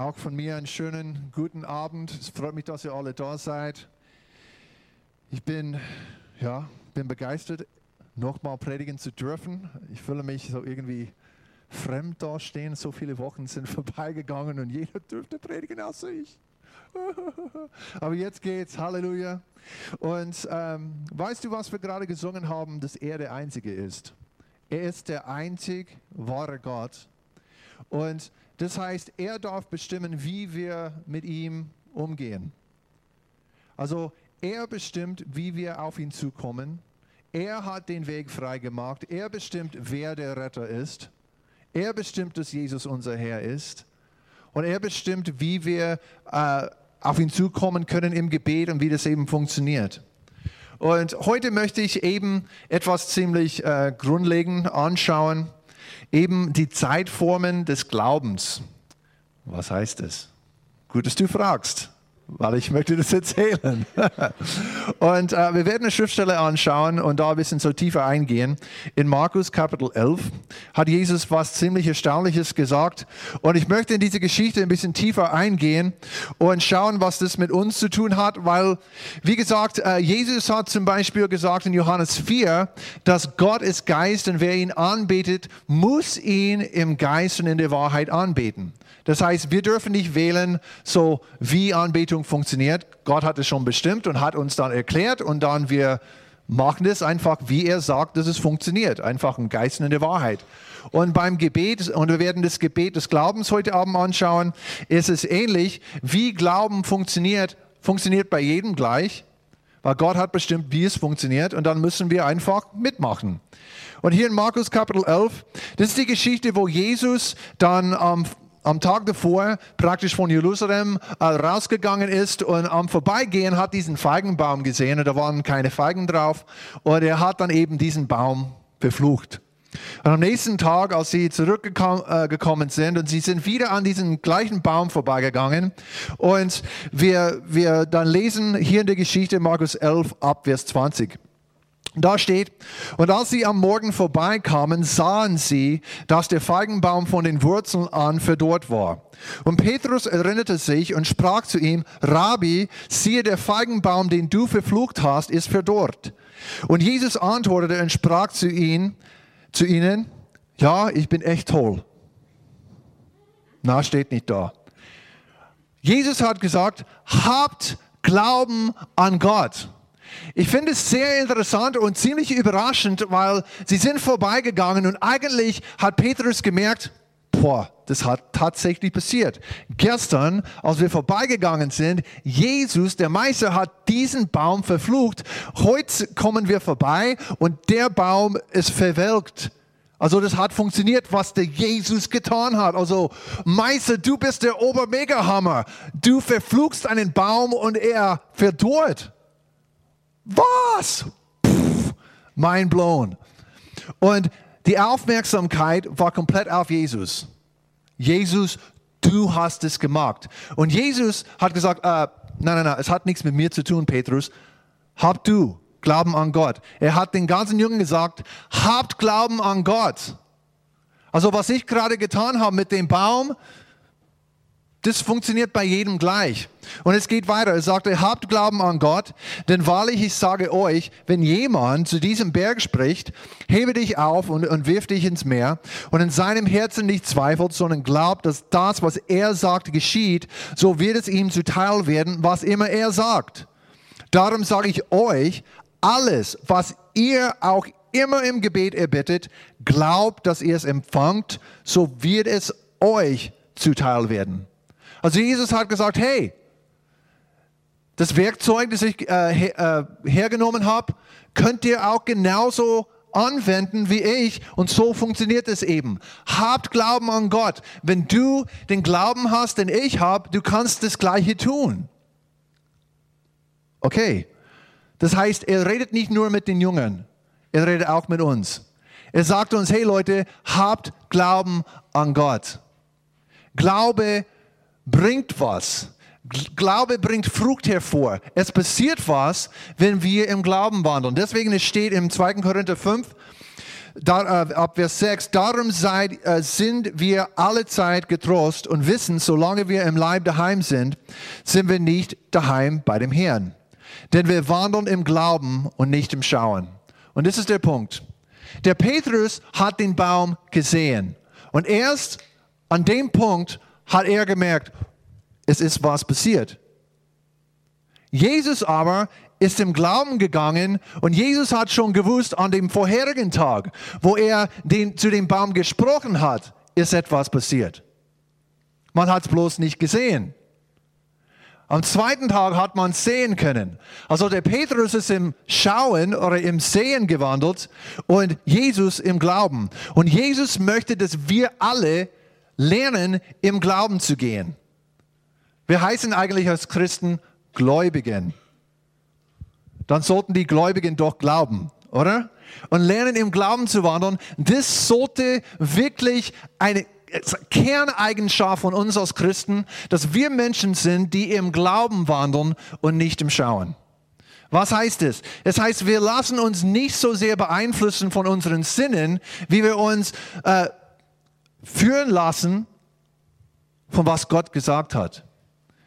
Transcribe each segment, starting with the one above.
Auch von mir einen schönen guten Abend. Es freut mich, dass ihr alle da seid. Ich bin, ja, bin begeistert, nochmal predigen zu dürfen. Ich fühle mich so irgendwie fremd dastehen. So viele Wochen sind vorbeigegangen und jeder dürfte predigen außer ich. Aber jetzt geht's, Halleluja. Und ähm, weißt du, was wir gerade gesungen haben, dass er der Einzige ist? Er ist der einzig wahre Gott. Und das heißt, er darf bestimmen, wie wir mit ihm umgehen. Also er bestimmt, wie wir auf ihn zukommen. Er hat den Weg frei gemacht. Er bestimmt, wer der Retter ist. Er bestimmt, dass Jesus unser Herr ist. Und er bestimmt, wie wir äh, auf ihn zukommen können im Gebet und wie das eben funktioniert. Und heute möchte ich eben etwas ziemlich äh, grundlegend anschauen eben die Zeitformen des Glaubens. Was heißt es? Gut, dass du fragst weil ich möchte das erzählen. und äh, wir werden eine Schriftstelle anschauen und da ein bisschen so tiefer eingehen. In Markus Kapitel 11 hat Jesus was ziemlich Erstaunliches gesagt und ich möchte in diese Geschichte ein bisschen tiefer eingehen und schauen, was das mit uns zu tun hat, weil, wie gesagt, äh, Jesus hat zum Beispiel gesagt in Johannes 4, dass Gott ist Geist und wer ihn anbetet, muss ihn im Geist und in der Wahrheit anbeten. Das heißt, wir dürfen nicht wählen, so wie Anbetung funktioniert. Gott hat es schon bestimmt und hat uns dann erklärt und dann wir machen es einfach, wie er sagt, dass es funktioniert. Einfach im Geist und der Wahrheit. Und beim Gebet, und wir werden das Gebet des Glaubens heute Abend anschauen, ist es ähnlich, wie Glauben funktioniert. Funktioniert bei jedem gleich, weil Gott hat bestimmt, wie es funktioniert und dann müssen wir einfach mitmachen. Und hier in Markus Kapitel 11, das ist die Geschichte, wo Jesus dann am am Tag davor praktisch von Jerusalem äh, rausgegangen ist und am Vorbeigehen hat diesen Feigenbaum gesehen und da waren keine Feigen drauf und er hat dann eben diesen Baum verflucht. Und am nächsten Tag, als sie zurückgekommen äh, sind und sie sind wieder an diesem gleichen Baum vorbeigegangen und wir, wir dann lesen hier in der Geschichte Markus 11 ab Vers 20. Da steht, und als sie am Morgen vorbeikamen, sahen sie, dass der Feigenbaum von den Wurzeln an verdorrt war. Und Petrus erinnerte sich und sprach zu ihm, Rabbi, siehe, der Feigenbaum, den du verflucht hast, ist verdorrt. Und Jesus antwortete und sprach zu ihnen, zu ihnen, ja, ich bin echt toll. Na, steht nicht da. Jesus hat gesagt, habt Glauben an Gott. Ich finde es sehr interessant und ziemlich überraschend, weil sie sind vorbeigegangen und eigentlich hat Petrus gemerkt, boah, das hat tatsächlich passiert. Gestern, als wir vorbeigegangen sind, Jesus, der Meister, hat diesen Baum verflucht. Heute kommen wir vorbei und der Baum ist verwelkt. Also das hat funktioniert, was der Jesus getan hat. Also Meister, du bist der Obermegahammer. Du verfluchst einen Baum und er verdorrt. Was? Pff, mind blown. Und die Aufmerksamkeit war komplett auf Jesus. Jesus, du hast es gemacht. Und Jesus hat gesagt, äh, nein, nein, nein, es hat nichts mit mir zu tun, Petrus. Hab du Glauben an Gott. Er hat den ganzen Jungen gesagt, habt Glauben an Gott. Also was ich gerade getan habe mit dem Baum, das funktioniert bei jedem gleich. Und es geht weiter. Er sagt, ihr habt Glauben an Gott, denn wahrlich, ich sage euch, wenn jemand zu diesem Berg spricht, hebe dich auf und, und wirf dich ins Meer und in seinem Herzen nicht zweifelt, sondern glaubt, dass das, was er sagt, geschieht, so wird es ihm zuteil werden, was immer er sagt. Darum sage ich euch, alles, was ihr auch immer im Gebet erbittet, glaubt, dass ihr es empfangt, so wird es euch zuteil werden. Also Jesus hat gesagt, hey, das Werkzeug, das ich äh, her, äh, hergenommen habe, könnt ihr auch genauso anwenden wie ich und so funktioniert es eben. Habt Glauben an Gott. Wenn du den Glauben hast, den ich habe, du kannst das Gleiche tun. Okay. Das heißt, er redet nicht nur mit den Jungen, er redet auch mit uns. Er sagt uns, hey Leute, habt Glauben an Gott. Glaube bringt was. Glaube bringt Frucht hervor. Es passiert was, wenn wir im Glauben wandeln. Deswegen steht im 2. Korinther 5, da, äh, ab Vers 6, darum seid, äh, sind wir alle Zeit getrost und wissen, solange wir im Leib daheim sind, sind wir nicht daheim bei dem Herrn. Denn wir wandeln im Glauben und nicht im Schauen. Und das ist der Punkt. Der Petrus hat den Baum gesehen. Und erst an dem Punkt hat er gemerkt, es ist was passiert. Jesus aber ist im Glauben gegangen und Jesus hat schon gewusst an dem vorherigen Tag, wo er den, zu dem Baum gesprochen hat, ist etwas passiert. Man hat es bloß nicht gesehen. Am zweiten Tag hat man sehen können. Also der Petrus ist im Schauen oder im Sehen gewandelt und Jesus im Glauben. Und Jesus möchte, dass wir alle lernen, im Glauben zu gehen. Wir heißen eigentlich als Christen Gläubigen. Dann sollten die Gläubigen doch glauben, oder? Und lernen im Glauben zu wandeln. Das sollte wirklich eine Kerneigenschaft von uns als Christen, dass wir Menschen sind, die im Glauben wandeln und nicht im Schauen. Was heißt es? Es heißt, wir lassen uns nicht so sehr beeinflussen von unseren Sinnen, wie wir uns äh, führen lassen von was Gott gesagt hat.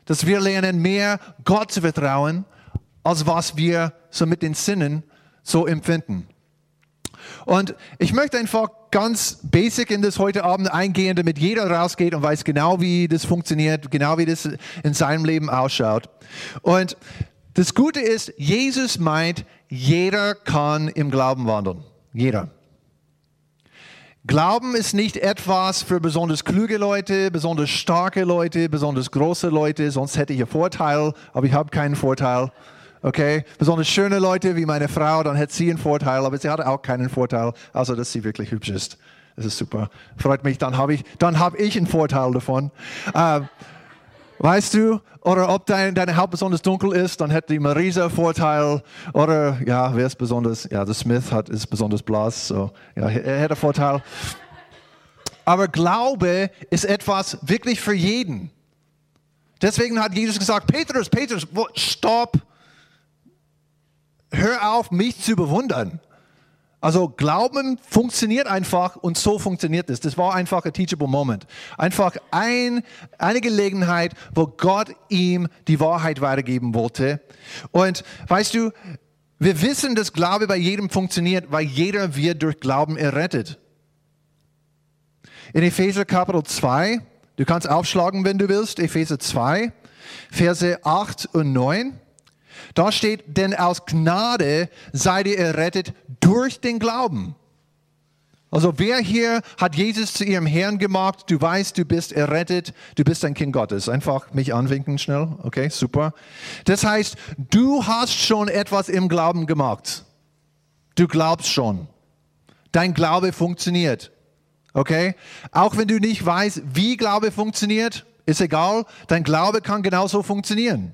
Dass wir lernen, mehr Gott zu vertrauen, als was wir so mit den Sinnen so empfinden. Und ich möchte einfach ganz basic in das heute Abend eingehen, damit jeder rausgeht und weiß genau, wie das funktioniert, genau wie das in seinem Leben ausschaut. Und das Gute ist, Jesus meint, jeder kann im Glauben wandeln. Jeder. Glauben ist nicht etwas für besonders kluge Leute, besonders starke Leute, besonders große Leute, sonst hätte ich einen Vorteil, aber ich habe keinen Vorteil okay? Besonders schöne Leute wie meine Frau, dann hat sie einen Vorteil, aber sie hat auch keinen Vorteil, außer dass sie wirklich hübsch ist. Das ist super. Freut mich, dann habe ich, hab ich einen Vorteil davon. Ähm, weißt du, oder ob dein, deine Haut besonders dunkel ist, dann hat die Marisa Vorteil. Oder ja, wer ist besonders? Ja, der Smith hat, ist besonders blass, so ja, er einen Vorteil. Aber Glaube ist etwas wirklich für jeden. Deswegen hat Jesus gesagt, Petrus, Petrus, stopp, hör auf, mich zu bewundern. Also Glauben funktioniert einfach und so funktioniert es. Das war einfach ein teachable Moment. Einfach ein, eine Gelegenheit, wo Gott ihm die Wahrheit weitergeben wollte. Und weißt du, wir wissen, dass Glaube bei jedem funktioniert, weil jeder wird durch Glauben errettet. In Epheser Kapitel 2, du kannst aufschlagen, wenn du willst, Epheser 2, Verse 8 und 9. Da steht, denn aus Gnade seid ihr errettet durch den Glauben. Also wer hier hat Jesus zu ihrem Herrn gemacht? Du weißt, du bist errettet, du bist ein Kind Gottes. Einfach mich anwinken schnell. Okay, super. Das heißt, du hast schon etwas im Glauben gemacht. Du glaubst schon. Dein Glaube funktioniert. Okay? Auch wenn du nicht weißt, wie Glaube funktioniert, ist egal. Dein Glaube kann genauso funktionieren.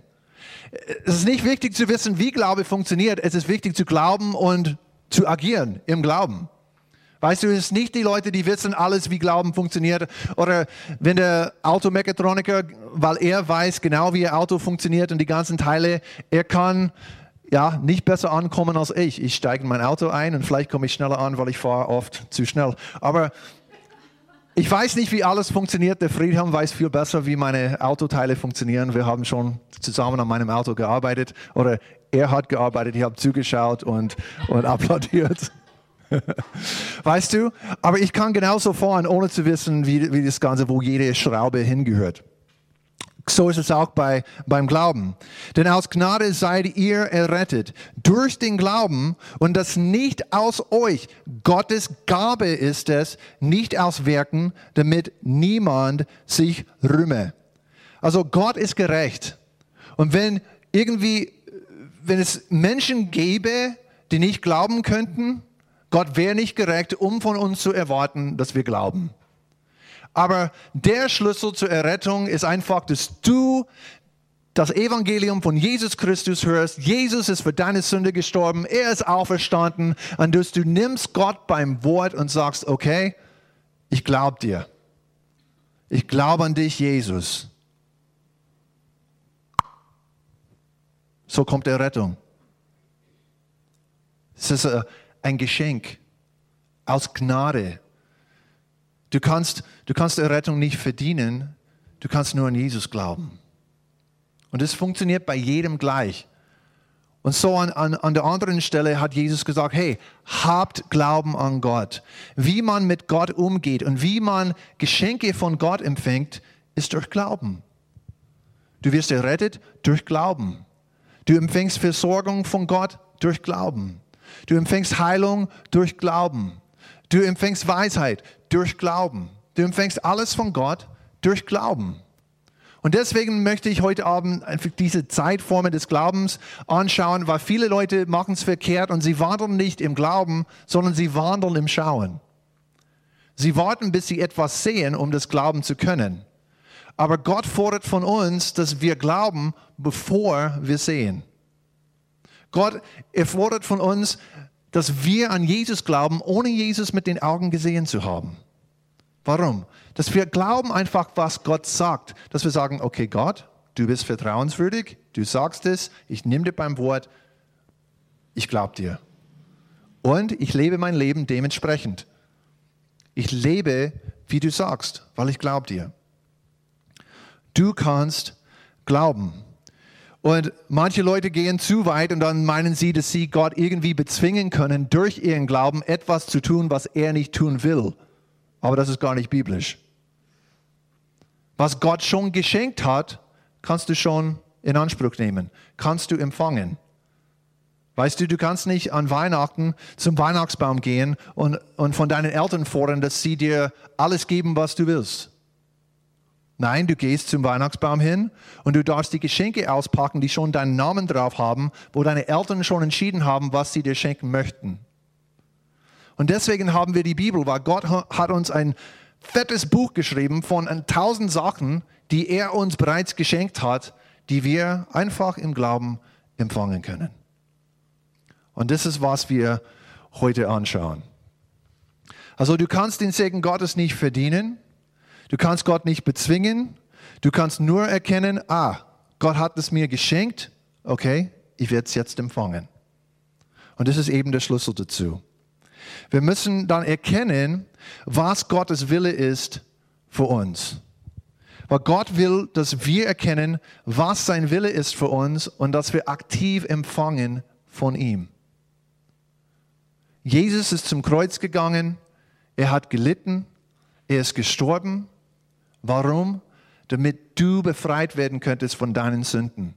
Es ist nicht wichtig zu wissen, wie Glaube funktioniert. Es ist wichtig zu glauben und zu agieren im Glauben. Weißt du, es ist nicht die Leute, die wissen alles, wie Glauben funktioniert. Oder wenn der Automechatroniker, weil er weiß genau, wie ihr Auto funktioniert und die ganzen Teile, er kann ja nicht besser ankommen als ich. Ich steige in mein Auto ein und vielleicht komme ich schneller an, weil ich fahre oft zu schnell. Aber ich weiß nicht, wie alles funktioniert. Der Friedhelm weiß viel besser, wie meine Autoteile funktionieren. Wir haben schon zusammen an meinem Auto gearbeitet oder er hat gearbeitet. Ich habe zugeschaut und, und applaudiert. weißt du? Aber ich kann genauso fahren, ohne zu wissen, wie, wie das Ganze, wo jede Schraube hingehört. So ist es auch bei, beim Glauben. Denn aus Gnade seid ihr errettet durch den Glauben und das nicht aus euch. Gottes Gabe ist es, nicht aus Werken, damit niemand sich rühme. Also Gott ist gerecht. Und wenn irgendwie, wenn es Menschen gäbe, die nicht glauben könnten, Gott wäre nicht gerecht, um von uns zu erwarten, dass wir glauben. Aber der Schlüssel zur Errettung ist einfach, dass du das Evangelium von Jesus Christus hörst. Jesus ist für deine Sünde gestorben, er ist auferstanden und dass du nimmst Gott beim Wort und sagst, okay, ich glaube dir. Ich glaube an dich, Jesus. So kommt Errettung. Es ist äh, ein Geschenk aus Gnade. Du kannst, du kannst Errettung nicht verdienen, du kannst nur an Jesus glauben. Und es funktioniert bei jedem gleich. Und so an, an, an der anderen Stelle hat Jesus gesagt, hey, habt Glauben an Gott. Wie man mit Gott umgeht und wie man Geschenke von Gott empfängt, ist durch Glauben. Du wirst errettet durch Glauben. Du empfängst Versorgung von Gott durch Glauben. Du empfängst Heilung durch Glauben. Du empfängst Weisheit durch Glauben. Du empfängst alles von Gott durch Glauben. Und deswegen möchte ich heute Abend einfach diese Zeitformen des Glaubens anschauen, weil viele Leute machen es verkehrt und sie wandeln nicht im Glauben, sondern sie wandeln im Schauen. Sie warten, bis sie etwas sehen, um das glauben zu können. Aber Gott fordert von uns, dass wir glauben, bevor wir sehen. Gott erfordert von uns, dass wir an Jesus glauben, ohne Jesus mit den Augen gesehen zu haben. Warum? Dass wir glauben einfach, was Gott sagt. Dass wir sagen, okay Gott, du bist vertrauenswürdig, du sagst es, ich nehme dir beim Wort, ich glaube dir. Und ich lebe mein Leben dementsprechend. Ich lebe, wie du sagst, weil ich glaube dir. Du kannst glauben. Und manche Leute gehen zu weit und dann meinen sie, dass sie Gott irgendwie bezwingen können, durch ihren Glauben etwas zu tun, was er nicht tun will. Aber das ist gar nicht biblisch. Was Gott schon geschenkt hat, kannst du schon in Anspruch nehmen, kannst du empfangen. Weißt du, du kannst nicht an Weihnachten zum Weihnachtsbaum gehen und, und von deinen Eltern fordern, dass sie dir alles geben, was du willst. Nein, du gehst zum Weihnachtsbaum hin und du darfst die Geschenke auspacken, die schon deinen Namen drauf haben, wo deine Eltern schon entschieden haben, was sie dir schenken möchten. Und deswegen haben wir die Bibel, weil Gott hat uns ein fettes Buch geschrieben von tausend Sachen, die er uns bereits geschenkt hat, die wir einfach im Glauben empfangen können. Und das ist, was wir heute anschauen. Also du kannst den Segen Gottes nicht verdienen, du kannst Gott nicht bezwingen, du kannst nur erkennen, ah, Gott hat es mir geschenkt, okay, ich werde es jetzt empfangen. Und das ist eben der Schlüssel dazu. Wir müssen dann erkennen, was Gottes Wille ist für uns. Weil Gott will, dass wir erkennen, was sein Wille ist für uns und dass wir aktiv empfangen von ihm. Jesus ist zum Kreuz gegangen, er hat gelitten, er ist gestorben. Warum? Damit du befreit werden könntest von deinen Sünden.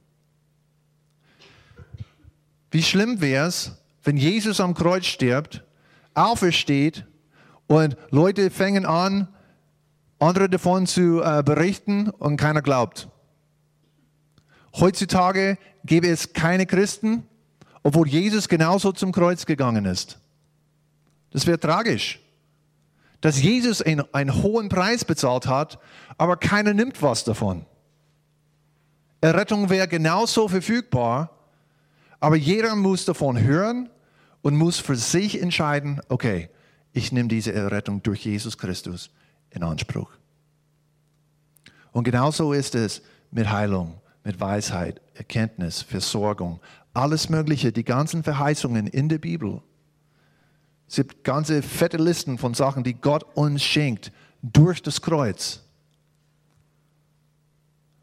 Wie schlimm wäre es, wenn Jesus am Kreuz stirbt aufersteht und Leute fangen an, andere davon zu äh, berichten und keiner glaubt. Heutzutage gäbe es keine Christen, obwohl Jesus genauso zum Kreuz gegangen ist. Das wäre tragisch, dass Jesus einen, einen hohen Preis bezahlt hat, aber keiner nimmt was davon. Errettung wäre genauso verfügbar, aber jeder muss davon hören und muss für sich entscheiden, okay, ich nehme diese Errettung durch Jesus Christus in Anspruch. Und genauso ist es mit Heilung, mit Weisheit, Erkenntnis, Versorgung, alles Mögliche, die ganzen Verheißungen in der Bibel. Es gibt ganze fette Listen von Sachen, die Gott uns schenkt durch das Kreuz.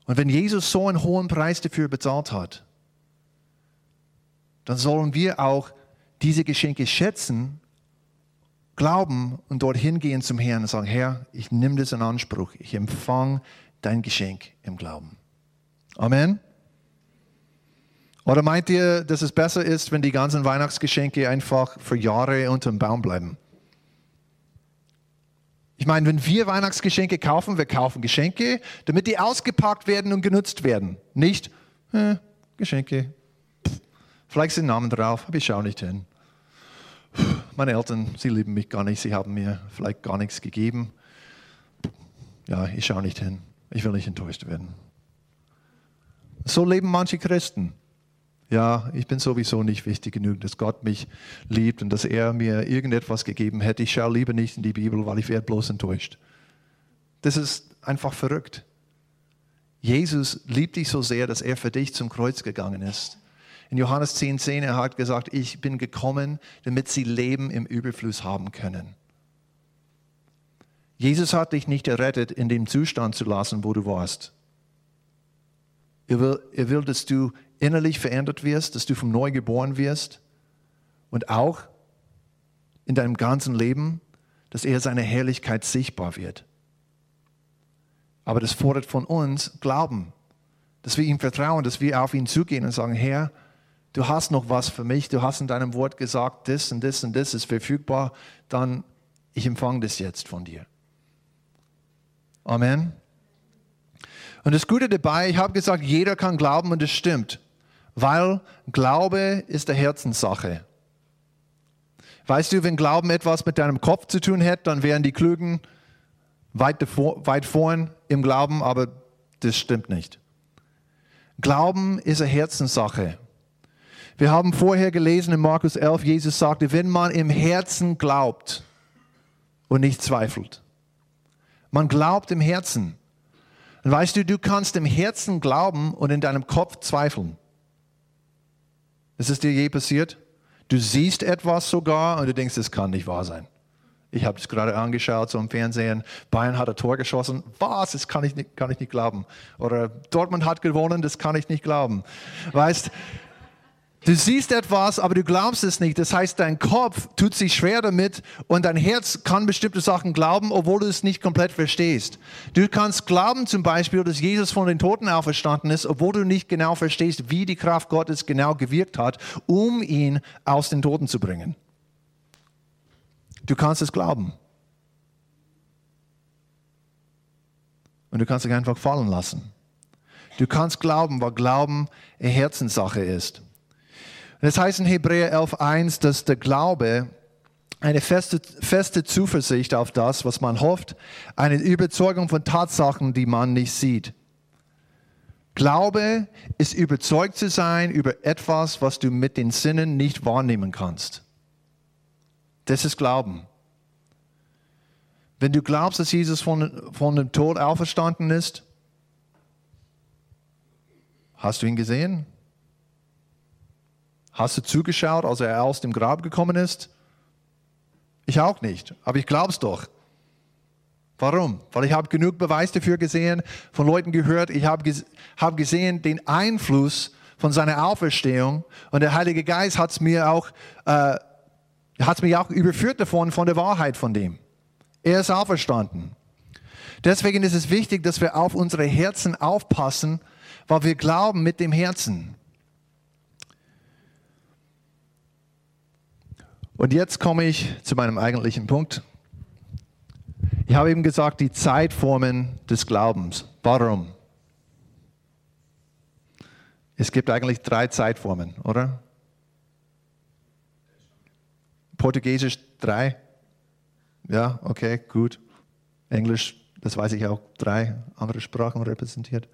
Und wenn Jesus so einen hohen Preis dafür bezahlt hat, dann sollen wir auch diese Geschenke schätzen, glauben und dorthin gehen zum Herrn und sagen, Herr, ich nehme das in Anspruch, ich empfange dein Geschenk im Glauben. Amen. Oder meint ihr, dass es besser ist, wenn die ganzen Weihnachtsgeschenke einfach für Jahre unter dem Baum bleiben? Ich meine, wenn wir Weihnachtsgeschenke kaufen, wir kaufen Geschenke, damit die ausgepackt werden und genutzt werden. Nicht, äh, Geschenke, Pff, vielleicht sind Namen drauf, aber ich schaue nicht hin meine Eltern, sie lieben mich gar nicht, sie haben mir vielleicht gar nichts gegeben. Ja, ich schaue nicht hin. Ich will nicht enttäuscht werden. So leben manche Christen. Ja, ich bin sowieso nicht wichtig genug, dass Gott mich liebt und dass er mir irgendetwas gegeben hätte. Ich schaue lieber nicht in die Bibel, weil ich werde bloß enttäuscht. Das ist einfach verrückt. Jesus liebt dich so sehr, dass er für dich zum Kreuz gegangen ist. In Johannes 10,10 10, er hat gesagt, ich bin gekommen, damit sie Leben im Überfluss haben können. Jesus hat dich nicht errettet, in dem Zustand zu lassen, wo du warst. Er will, er will, dass du innerlich verändert wirst, dass du vom Neu geboren wirst und auch in deinem ganzen Leben, dass er seine Herrlichkeit sichtbar wird. Aber das fordert von uns Glauben, dass wir ihm vertrauen, dass wir auf ihn zugehen und sagen, Herr, du hast noch was für mich, du hast in deinem Wort gesagt, das und das und das ist verfügbar, dann ich empfange das jetzt von dir. Amen. Und das Gute dabei, ich habe gesagt, jeder kann glauben und das stimmt, weil Glaube ist eine Herzenssache. Weißt du, wenn Glauben etwas mit deinem Kopf zu tun hätte, dann wären die Klugen weit, davor, weit vorn im Glauben, aber das stimmt nicht. Glauben ist eine Herzenssache. Wir haben vorher gelesen in Markus 11, Jesus sagte, wenn man im Herzen glaubt und nicht zweifelt. Man glaubt im Herzen. Und weißt du, du kannst im Herzen glauben und in deinem Kopf zweifeln. Ist es dir je passiert? Du siehst etwas sogar und du denkst, das kann nicht wahr sein. Ich habe es gerade angeschaut, so im Fernsehen. Bayern hat ein Tor geschossen. Was? Das kann ich nicht, kann ich nicht glauben. Oder Dortmund hat gewonnen. Das kann ich nicht glauben. Weißt, Du siehst etwas, aber du glaubst es nicht. Das heißt, dein Kopf tut sich schwer damit und dein Herz kann bestimmte Sachen glauben, obwohl du es nicht komplett verstehst. Du kannst glauben zum Beispiel, dass Jesus von den Toten auferstanden ist, obwohl du nicht genau verstehst, wie die Kraft Gottes genau gewirkt hat, um ihn aus den Toten zu bringen. Du kannst es glauben. Und du kannst dich einfach fallen lassen. Du kannst glauben, weil Glauben eine Herzenssache ist. Das heißt in Hebräer 11.1, dass der Glaube eine feste, feste Zuversicht auf das, was man hofft, eine Überzeugung von Tatsachen, die man nicht sieht. Glaube ist überzeugt zu sein über etwas, was du mit den Sinnen nicht wahrnehmen kannst. Das ist Glauben. Wenn du glaubst, dass Jesus von, von dem Tod auferstanden ist, hast du ihn gesehen? Hast du zugeschaut, als er aus dem Grab gekommen ist? Ich auch nicht, aber ich glaube es doch. Warum? Weil ich habe genug Beweis dafür gesehen, von Leuten gehört, ich habe hab gesehen den Einfluss von seiner Auferstehung und der Heilige Geist hat es mir auch, äh, hat mich auch überführt davon, von der Wahrheit von dem. Er ist auferstanden. Deswegen ist es wichtig, dass wir auf unsere Herzen aufpassen, weil wir glauben mit dem Herzen. Und jetzt komme ich zu meinem eigentlichen Punkt. Ich habe eben gesagt, die Zeitformen des Glaubens. Warum? Es gibt eigentlich drei Zeitformen, oder? Portugiesisch drei? Ja, okay, gut. Englisch, das weiß ich auch, drei andere Sprachen repräsentiert.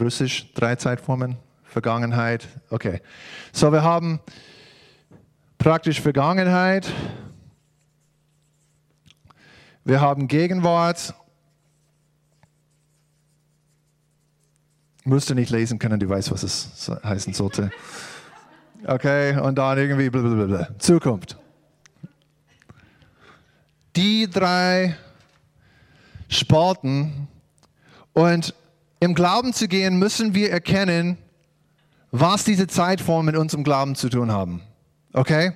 Russisch, drei Zeitformen. Vergangenheit, okay. So, wir haben praktisch Vergangenheit. Wir haben Gegenwart. Musst du nicht lesen können, du weißt, was es heißen sollte. Okay, und dann irgendwie blablabla. Zukunft. Die drei Spalten. Und im Glauben zu gehen, müssen wir erkennen, was diese Zeitformen mit unserem Glauben zu tun haben. Okay?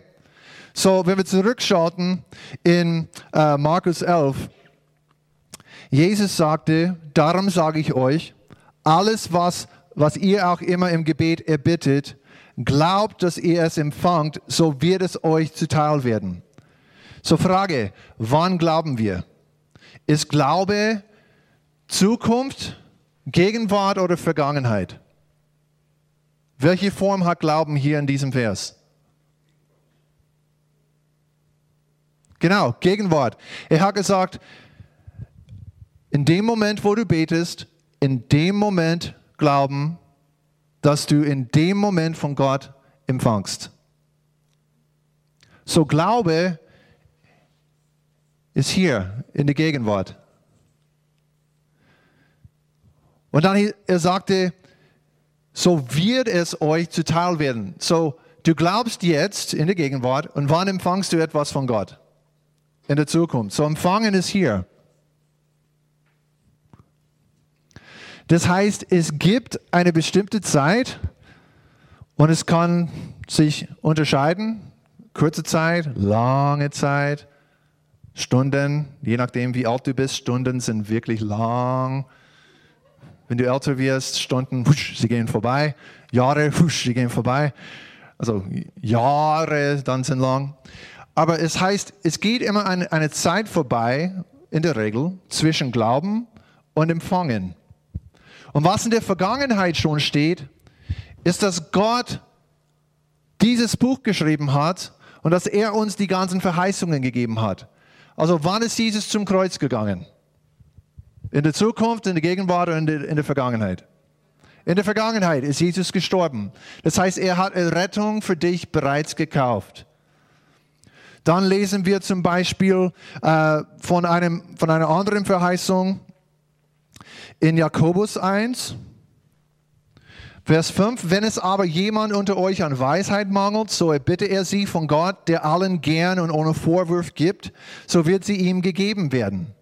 So, wenn wir zurückschauen in äh, Markus 11, Jesus sagte, darum sage ich euch, alles, was, was ihr auch immer im Gebet erbittet, glaubt, dass ihr es empfangt, so wird es euch zuteil werden. So Frage, wann glauben wir? Ist Glaube Zukunft, Gegenwart oder Vergangenheit? Welche Form hat Glauben hier in diesem Vers? Genau, Gegenwart. Er hat gesagt, in dem Moment, wo du betest, in dem Moment glauben, dass du in dem Moment von Gott empfangst. So Glaube ist hier in der Gegenwart. Und dann er sagte, so wird es euch zuteil werden. So du glaubst jetzt in der Gegenwart und wann empfangst du etwas von Gott? In der Zukunft. So empfangen ist hier. Das heißt, es gibt eine bestimmte Zeit und es kann sich unterscheiden. Kurze Zeit, lange Zeit, Stunden, je nachdem wie alt du bist. Stunden sind wirklich lang. Wenn du älter wirst, Stunden, husch, sie gehen vorbei. Jahre, husch, sie gehen vorbei. Also Jahre dann sind lang. Aber es heißt, es geht immer eine, eine Zeit vorbei, in der Regel, zwischen Glauben und Empfangen. Und was in der Vergangenheit schon steht, ist, dass Gott dieses Buch geschrieben hat und dass er uns die ganzen Verheißungen gegeben hat. Also wann ist Jesus zum Kreuz gegangen? In der Zukunft, in der Gegenwart oder in der, in der Vergangenheit? In der Vergangenheit ist Jesus gestorben. Das heißt, er hat Rettung für dich bereits gekauft. Dann lesen wir zum Beispiel äh, von, einem, von einer anderen Verheißung in Jakobus 1, Vers 5, wenn es aber jemand unter euch an Weisheit mangelt, so erbitte er sie von Gott, der allen gern und ohne Vorwurf gibt, so wird sie ihm gegeben werden.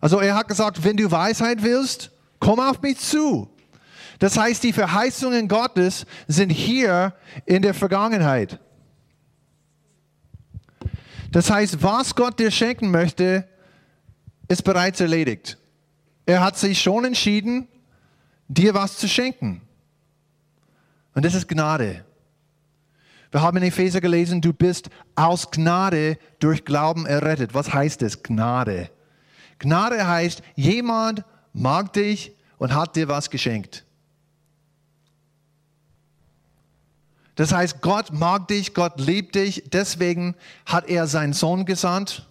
Also er hat gesagt, wenn du Weisheit willst, komm auf mich zu. Das heißt, die Verheißungen Gottes sind hier in der Vergangenheit. Das heißt, was Gott dir schenken möchte, ist bereits erledigt. Er hat sich schon entschieden, dir was zu schenken. Und das ist Gnade. Wir haben in Epheser gelesen, du bist aus Gnade durch Glauben errettet. Was heißt das? Gnade. Gnade heißt, jemand mag dich und hat dir was geschenkt. Das heißt, Gott mag dich, Gott liebt dich, deswegen hat er seinen Sohn gesandt,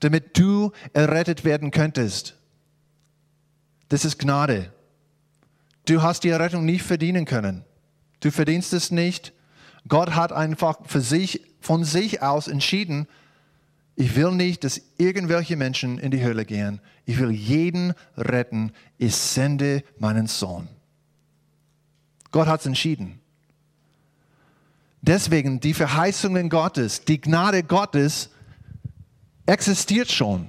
damit du errettet werden könntest. Das ist Gnade. Du hast die Errettung nicht verdienen können. Du verdienst es nicht. Gott hat einfach für sich, von sich aus entschieden, ich will nicht, dass irgendwelche Menschen in die Hölle gehen. Ich will jeden retten. Ich sende meinen Sohn. Gott hat es entschieden. Deswegen die Verheißungen Gottes, die Gnade Gottes existiert schon.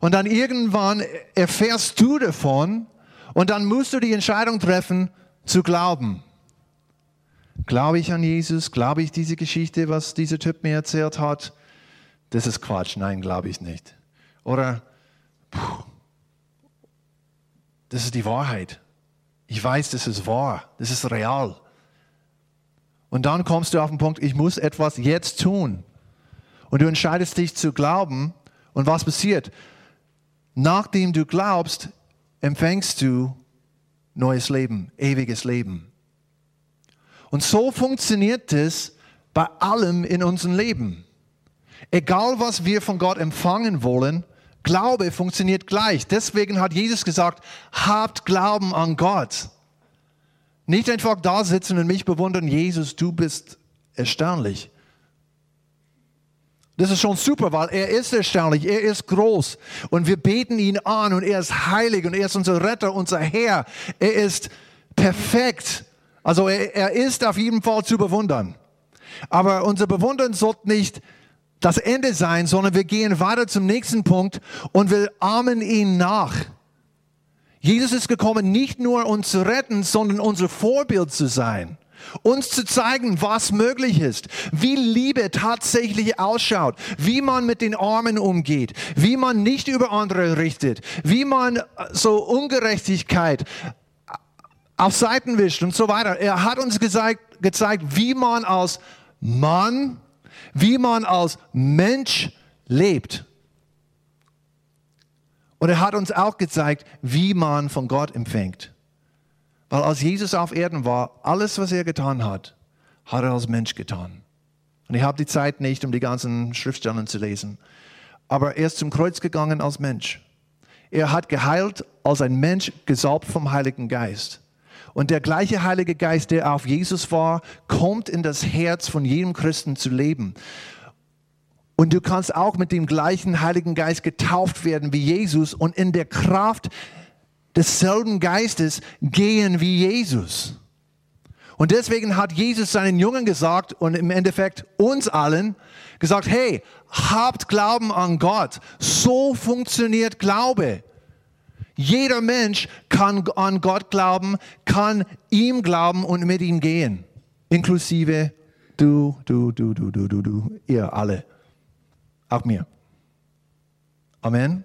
Und dann irgendwann erfährst du davon und dann musst du die Entscheidung treffen, zu glauben. Glaube ich an Jesus? Glaube ich diese Geschichte, was dieser Typ mir erzählt hat? Das ist Quatsch. Nein, glaube ich nicht. Oder, puh, das ist die Wahrheit. Ich weiß, das ist wahr. Das ist real. Und dann kommst du auf den Punkt, ich muss etwas jetzt tun. Und du entscheidest dich zu glauben. Und was passiert? Nachdem du glaubst, empfängst du neues Leben, ewiges Leben. Und so funktioniert es bei allem in unserem Leben. Egal was wir von Gott empfangen wollen, Glaube funktioniert gleich. Deswegen hat Jesus gesagt, habt Glauben an Gott. Nicht einfach da sitzen und mich bewundern, Jesus, du bist erstaunlich. Das ist schon super, weil er ist erstaunlich, er ist groß und wir beten ihn an und er ist heilig und er ist unser Retter, unser Herr. Er ist perfekt. Also er, er ist auf jeden Fall zu bewundern. Aber unser Bewundern sollte nicht das Ende sein, sondern wir gehen weiter zum nächsten Punkt und wir ahmen ihn nach. Jesus ist gekommen, nicht nur uns zu retten, sondern unser Vorbild zu sein. Uns zu zeigen, was möglich ist, wie Liebe tatsächlich ausschaut, wie man mit den Armen umgeht, wie man nicht über andere richtet, wie man so Ungerechtigkeit auf Seiten wischt und so weiter. Er hat uns gezeigt, gezeigt wie man als Mann, wie man als Mensch lebt. Und er hat uns auch gezeigt, wie man von Gott empfängt. Weil als Jesus auf Erden war, alles, was er getan hat, hat er als Mensch getan. Und ich habe die Zeit nicht, um die ganzen Schriftstellen zu lesen. Aber er ist zum Kreuz gegangen als Mensch. Er hat geheilt als ein Mensch, gesalbt vom Heiligen Geist. Und der gleiche Heilige Geist, der auf Jesus war, kommt in das Herz von jedem Christen zu leben. Und du kannst auch mit dem gleichen Heiligen Geist getauft werden wie Jesus und in der Kraft desselben Geistes gehen wie Jesus. Und deswegen hat Jesus seinen Jungen gesagt und im Endeffekt uns allen gesagt, hey, habt Glauben an Gott. So funktioniert Glaube. Jeder Mensch kann an Gott glauben, kann ihm glauben und mit ihm gehen. Inklusive du, du, du, du, du, du, du, ihr alle. Auch mir. Amen.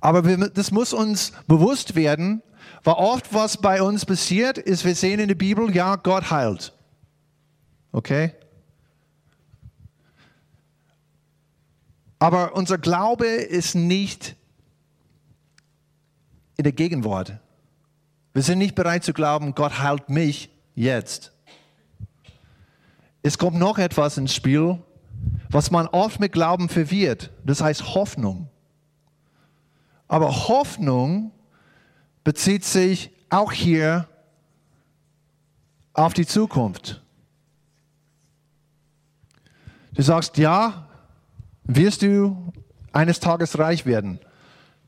Aber wir, das muss uns bewusst werden, weil oft was bei uns passiert ist, wir sehen in der Bibel, ja, Gott heilt. Okay? Aber unser Glaube ist nicht in der Gegenwart. Wir sind nicht bereit zu glauben, Gott heilt mich jetzt. Es kommt noch etwas ins Spiel, was man oft mit Glauben verwirrt. Das heißt Hoffnung. Aber Hoffnung bezieht sich auch hier auf die Zukunft. Du sagst, ja, wirst du eines Tages reich werden?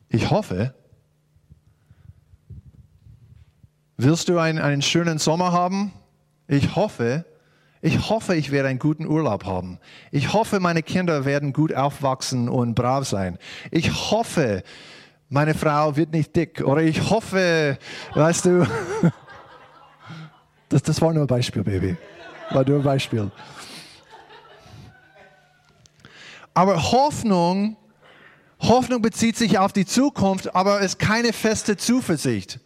Ich hoffe. Willst du einen, einen schönen Sommer haben? Ich hoffe. Ich hoffe, ich werde einen guten Urlaub haben. Ich hoffe, meine Kinder werden gut aufwachsen und brav sein. Ich hoffe, meine Frau wird nicht dick. Oder ich hoffe, weißt du, das, das war nur ein Beispiel, Baby. War nur ein Beispiel. Aber Hoffnung, Hoffnung bezieht sich auf die Zukunft, aber ist keine feste Zuversicht.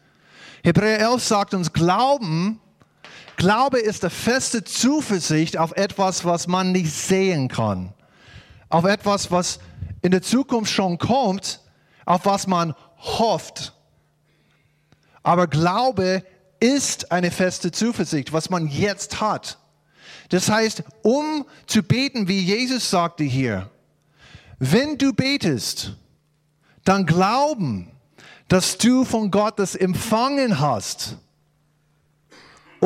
Hebräer 11 sagt uns, Glauben, Glaube ist eine feste Zuversicht auf etwas, was man nicht sehen kann. Auf etwas, was in der Zukunft schon kommt, auf was man hofft. Aber Glaube ist eine feste Zuversicht, was man jetzt hat. Das heißt, um zu beten, wie Jesus sagte hier, wenn du betest, dann glauben, dass du von Gott das empfangen hast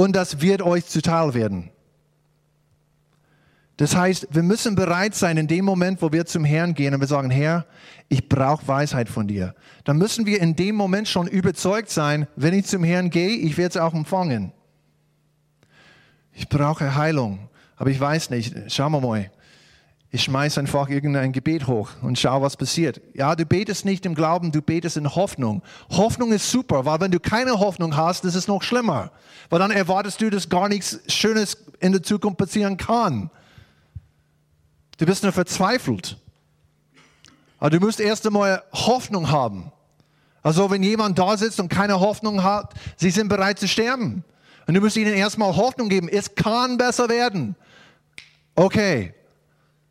und das wird euch zuteil werden. Das heißt, wir müssen bereit sein, in dem Moment, wo wir zum Herrn gehen und wir sagen, Herr, ich brauche Weisheit von dir, dann müssen wir in dem Moment schon überzeugt sein, wenn ich zum Herrn gehe, ich werde es auch empfangen. Ich brauche Heilung, aber ich weiß nicht, schauen wir mal. Ich schmeiße einfach irgendein Gebet hoch und schau, was passiert. Ja, du betest nicht im Glauben, du betest in Hoffnung. Hoffnung ist super, weil wenn du keine Hoffnung hast, ist es noch schlimmer. Weil dann erwartest du, dass gar nichts Schönes in der Zukunft passieren kann. Du bist nur verzweifelt. Aber du musst erst einmal Hoffnung haben. Also wenn jemand da sitzt und keine Hoffnung hat, sie sind bereit zu sterben. Und du musst ihnen erstmal Hoffnung geben. Es kann besser werden. Okay.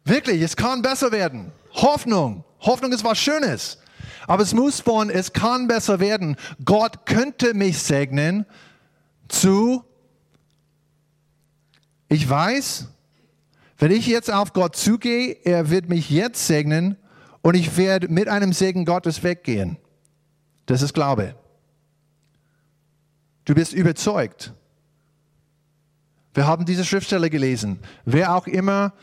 Wirklich, es kann besser werden. Hoffnung. Hoffnung ist was Schönes. Aber es muss von, es kann besser werden. Gott könnte mich segnen zu, ich weiß, wenn ich jetzt auf Gott zugehe, er wird mich jetzt segnen und ich werde mit einem Segen Gottes weggehen. Das ist Glaube. Du bist überzeugt. Wir haben diese Schriftstelle gelesen. Wer auch immer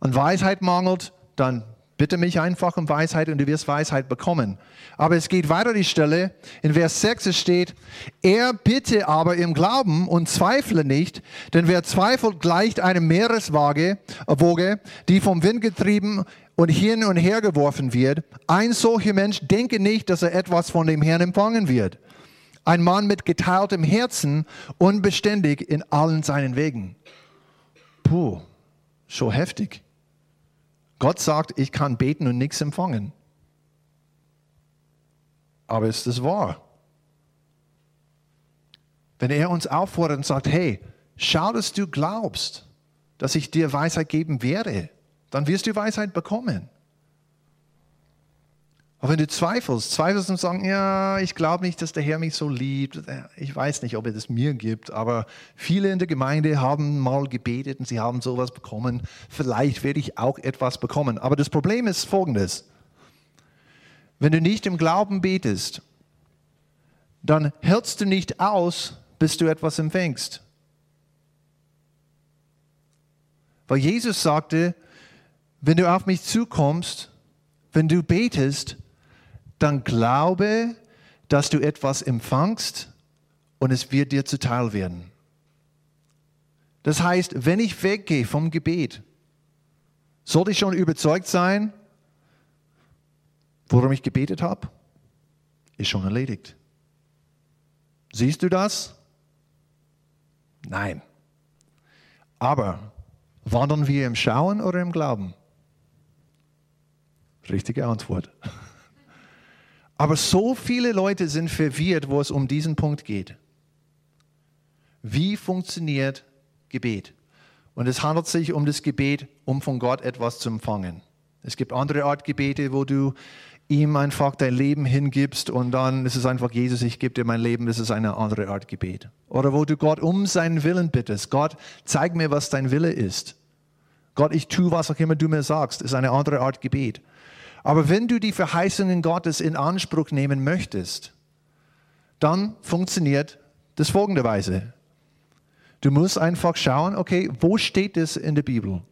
an Weisheit mangelt, dann Bitte mich einfach um Weisheit und du wirst Weisheit bekommen. Aber es geht weiter die Stelle. In Vers 6 es steht, er bitte aber im Glauben und zweifle nicht, denn wer zweifelt, gleicht einem Meereswaage, Woge, die vom Wind getrieben und hin und her geworfen wird. Ein solcher Mensch denke nicht, dass er etwas von dem Herrn empfangen wird. Ein Mann mit geteiltem Herzen, unbeständig in allen seinen Wegen. Puh, so heftig. Gott sagt, ich kann beten und nichts empfangen. Aber ist das wahr? Wenn er uns auffordert und sagt, hey, schau, dass du glaubst, dass ich dir Weisheit geben werde, dann wirst du Weisheit bekommen. Aber wenn du zweifelst, zweifelst und sagst, ja, ich glaube nicht, dass der Herr mich so liebt, ich weiß nicht, ob er das mir gibt, aber viele in der Gemeinde haben mal gebetet und sie haben sowas bekommen, vielleicht werde ich auch etwas bekommen. Aber das Problem ist folgendes, wenn du nicht im Glauben betest, dann hältst du nicht aus, bis du etwas empfängst. Weil Jesus sagte, wenn du auf mich zukommst, wenn du betest, dann glaube, dass du etwas empfangst und es wird dir zuteil werden. Das heißt, wenn ich weggehe vom Gebet, sollte ich schon überzeugt sein, worum ich gebetet habe? Ist schon erledigt. Siehst du das? Nein. Aber wandern wir im Schauen oder im Glauben? Richtige Antwort. Aber so viele Leute sind verwirrt, wo es um diesen Punkt geht. Wie funktioniert Gebet? Und es handelt sich um das Gebet, um von Gott etwas zu empfangen. Es gibt andere Art Gebete, wo du ihm einfach dein Leben hingibst und dann ist es einfach, Jesus, ich gebe dir mein Leben, das ist eine andere Art Gebet. Oder wo du Gott um seinen Willen bittest. Gott, zeig mir, was dein Wille ist. Gott, ich tue, was auch immer du mir sagst, ist eine andere Art Gebet. Aber wenn du die Verheißungen Gottes in Anspruch nehmen möchtest, dann funktioniert das folgenderweise. Du musst einfach schauen, okay, wo steht es in der Bibel?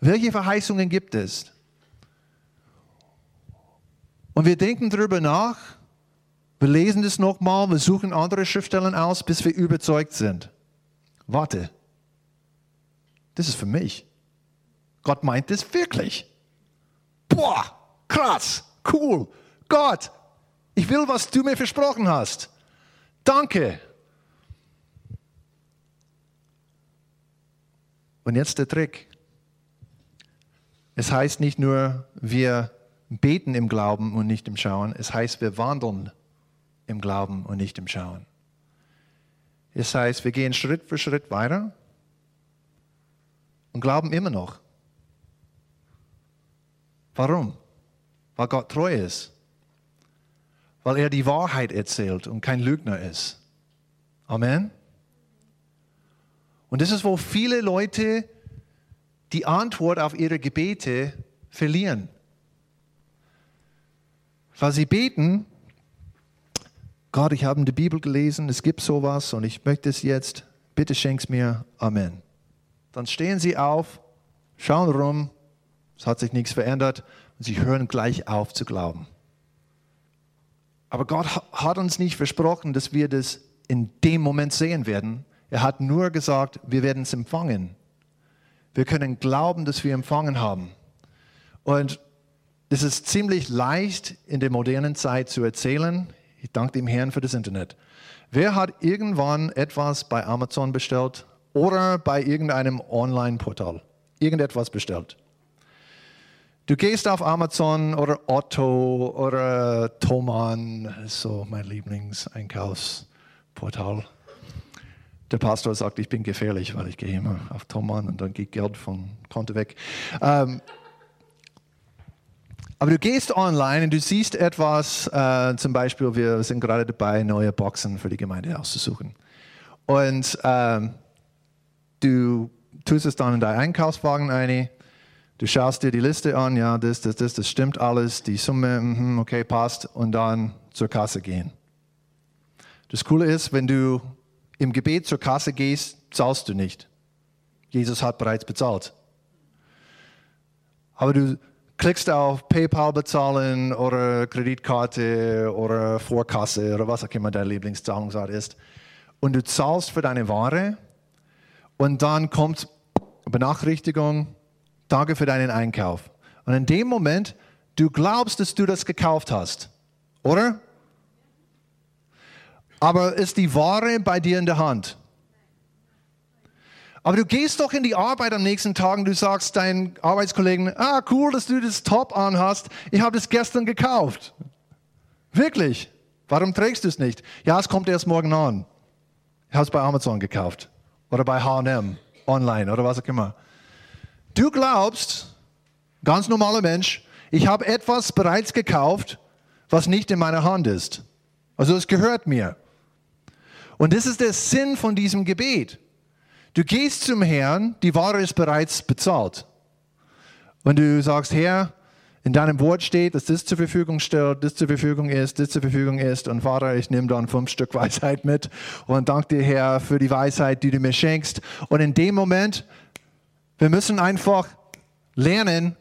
Welche Verheißungen gibt es? Und wir denken darüber nach, wir lesen das nochmal, wir suchen andere Schriftstellen aus, bis wir überzeugt sind. Warte, das ist für mich. Gott meint es wirklich boah, krass, cool, Gott, ich will, was du mir versprochen hast. Danke. Und jetzt der Trick. Es heißt nicht nur, wir beten im Glauben und nicht im Schauen. Es heißt, wir wandeln im Glauben und nicht im Schauen. Es heißt, wir gehen Schritt für Schritt weiter und glauben immer noch. Warum? Weil Gott treu ist. Weil er die Wahrheit erzählt und kein Lügner ist. Amen. Und das ist, wo viele Leute die Antwort auf ihre Gebete verlieren. Weil sie beten, Gott, ich habe in der Bibel gelesen, es gibt sowas und ich möchte es jetzt, bitte schenk's mir, Amen. Dann stehen sie auf, schauen rum es hat sich nichts verändert und sie hören gleich auf zu glauben. Aber Gott hat uns nicht versprochen, dass wir das in dem Moment sehen werden. Er hat nur gesagt, wir werden es empfangen. Wir können glauben, dass wir empfangen haben. Und es ist ziemlich leicht in der modernen Zeit zu erzählen. Ich danke dem Herrn für das Internet. Wer hat irgendwann etwas bei Amazon bestellt oder bei irgendeinem Online-Portal? Irgendetwas bestellt? Du gehst auf Amazon oder Otto oder Thomann, so mein Lieblingseinkaufsportal. Der Pastor sagt, ich bin gefährlich, weil ich gehe immer auf Thomann und dann geht Geld vom Konto weg. Ähm, aber du gehst online und du siehst etwas, äh, zum Beispiel, wir sind gerade dabei, neue Boxen für die Gemeinde auszusuchen. Und ähm, du tust es dann in deinen Einkaufswagen ein Du schaust dir die Liste an, ja, das, das, das, das stimmt alles, die Summe, mhm, okay, passt, und dann zur Kasse gehen. Das Coole ist, wenn du im Gebet zur Kasse gehst, zahlst du nicht. Jesus hat bereits bezahlt. Aber du klickst auf PayPal bezahlen oder Kreditkarte oder Vorkasse oder was auch immer deine Lieblingszahlungsart ist. Und du zahlst für deine Ware und dann kommt Benachrichtigung, Danke für deinen Einkauf. Und in dem Moment, du glaubst, dass du das gekauft hast, oder? Aber ist die Ware bei dir in der Hand? Aber du gehst doch in die Arbeit am nächsten Tag und du sagst deinen Arbeitskollegen, ah cool, dass du das Top anhast, ich habe das gestern gekauft. Wirklich? Warum trägst du es nicht? Ja, es kommt erst morgen an. Ich habe es bei Amazon gekauft oder bei H&M online oder was auch immer. Du glaubst, ganz normaler Mensch, Ich habe etwas bereits gekauft, was nicht in meiner Hand ist. Also es gehört mir. Und das ist der Sinn von diesem Gebet. Du gehst zum Herrn, die Ware ist bereits bezahlt. Und du sagst, Herr, in deinem Wort steht, dass das zur Verfügung steht, das zur Verfügung ist, das zur Verfügung ist. Und Vater, ich nehme dann fünf Stück Weisheit mit und danke dir, Herr, für die Weisheit, die du mir schenkst. Und in dem Moment, wir müssen einfach lernen,